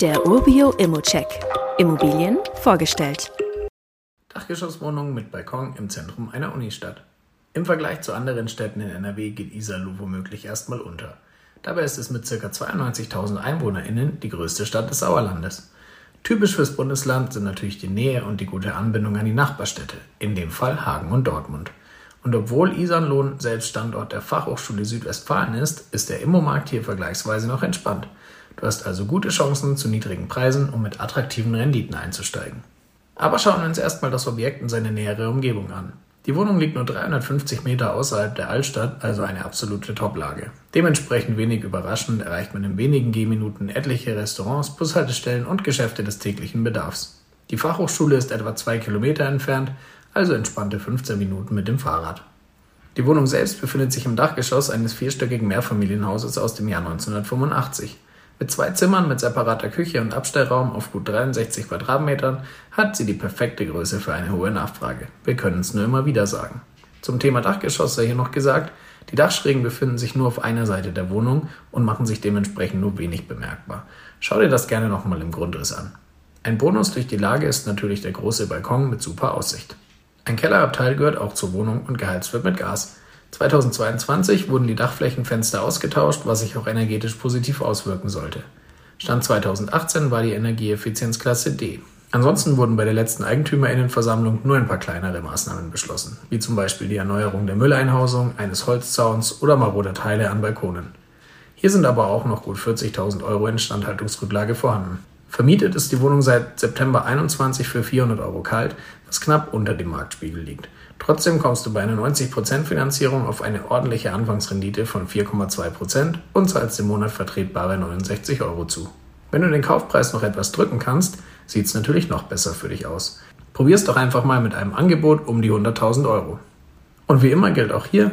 Der Urbio Immocheck. Immobilien vorgestellt. Dachgeschosswohnung mit Balkon im Zentrum einer Unistadt. Im Vergleich zu anderen Städten in NRW geht Iserlohn womöglich erstmal unter. Dabei ist es mit ca. 92.000 EinwohnerInnen die größte Stadt des Sauerlandes. Typisch fürs Bundesland sind natürlich die Nähe und die gute Anbindung an die Nachbarstädte, in dem Fall Hagen und Dortmund. Und obwohl Iserlohn selbst Standort der Fachhochschule Südwestfalen ist, ist der Immomarkt hier vergleichsweise noch entspannt. Du hast also gute Chancen zu niedrigen Preisen, um mit attraktiven Renditen einzusteigen. Aber schauen wir uns erstmal das Objekt und seine nähere Umgebung an. Die Wohnung liegt nur 350 Meter außerhalb der Altstadt, also eine absolute Toplage. Dementsprechend wenig überraschend erreicht man in wenigen Gehminuten etliche Restaurants, Bushaltestellen und Geschäfte des täglichen Bedarfs. Die Fachhochschule ist etwa zwei Kilometer entfernt, also entspannte 15 Minuten mit dem Fahrrad. Die Wohnung selbst befindet sich im Dachgeschoss eines vierstöckigen Mehrfamilienhauses aus dem Jahr 1985. Mit zwei Zimmern mit separater Küche und Abstellraum auf gut 63 Quadratmetern hat sie die perfekte Größe für eine hohe Nachfrage. Wir können es nur immer wieder sagen. Zum Thema Dachgeschoss sei hier noch gesagt, die Dachschrägen befinden sich nur auf einer Seite der Wohnung und machen sich dementsprechend nur wenig bemerkbar. Schau dir das gerne nochmal im Grundriss an. Ein Bonus durch die Lage ist natürlich der große Balkon mit super Aussicht. Ein Kellerabteil gehört auch zur Wohnung und geheizt wird mit Gas. 2022 wurden die Dachflächenfenster ausgetauscht, was sich auch energetisch positiv auswirken sollte. Stand 2018 war die Energieeffizienzklasse D. Ansonsten wurden bei der letzten Eigentümerinnenversammlung nur ein paar kleinere Maßnahmen beschlossen, wie zum Beispiel die Erneuerung der Mülleinhausung, eines Holzzauns oder marode Teile an Balkonen. Hier sind aber auch noch gut 40.000 Euro Instandhaltungsrücklage vorhanden. Vermietet ist die Wohnung seit September 21 für 400 Euro kalt, was knapp unter dem Marktspiegel liegt. Trotzdem kommst du bei einer 90% Finanzierung auf eine ordentliche Anfangsrendite von 4,2% und zahlst im Monat vertretbare 69 Euro zu. Wenn du den Kaufpreis noch etwas drücken kannst, sieht es natürlich noch besser für dich aus. Probier's doch einfach mal mit einem Angebot um die 100.000 Euro. Und wie immer gilt auch hier,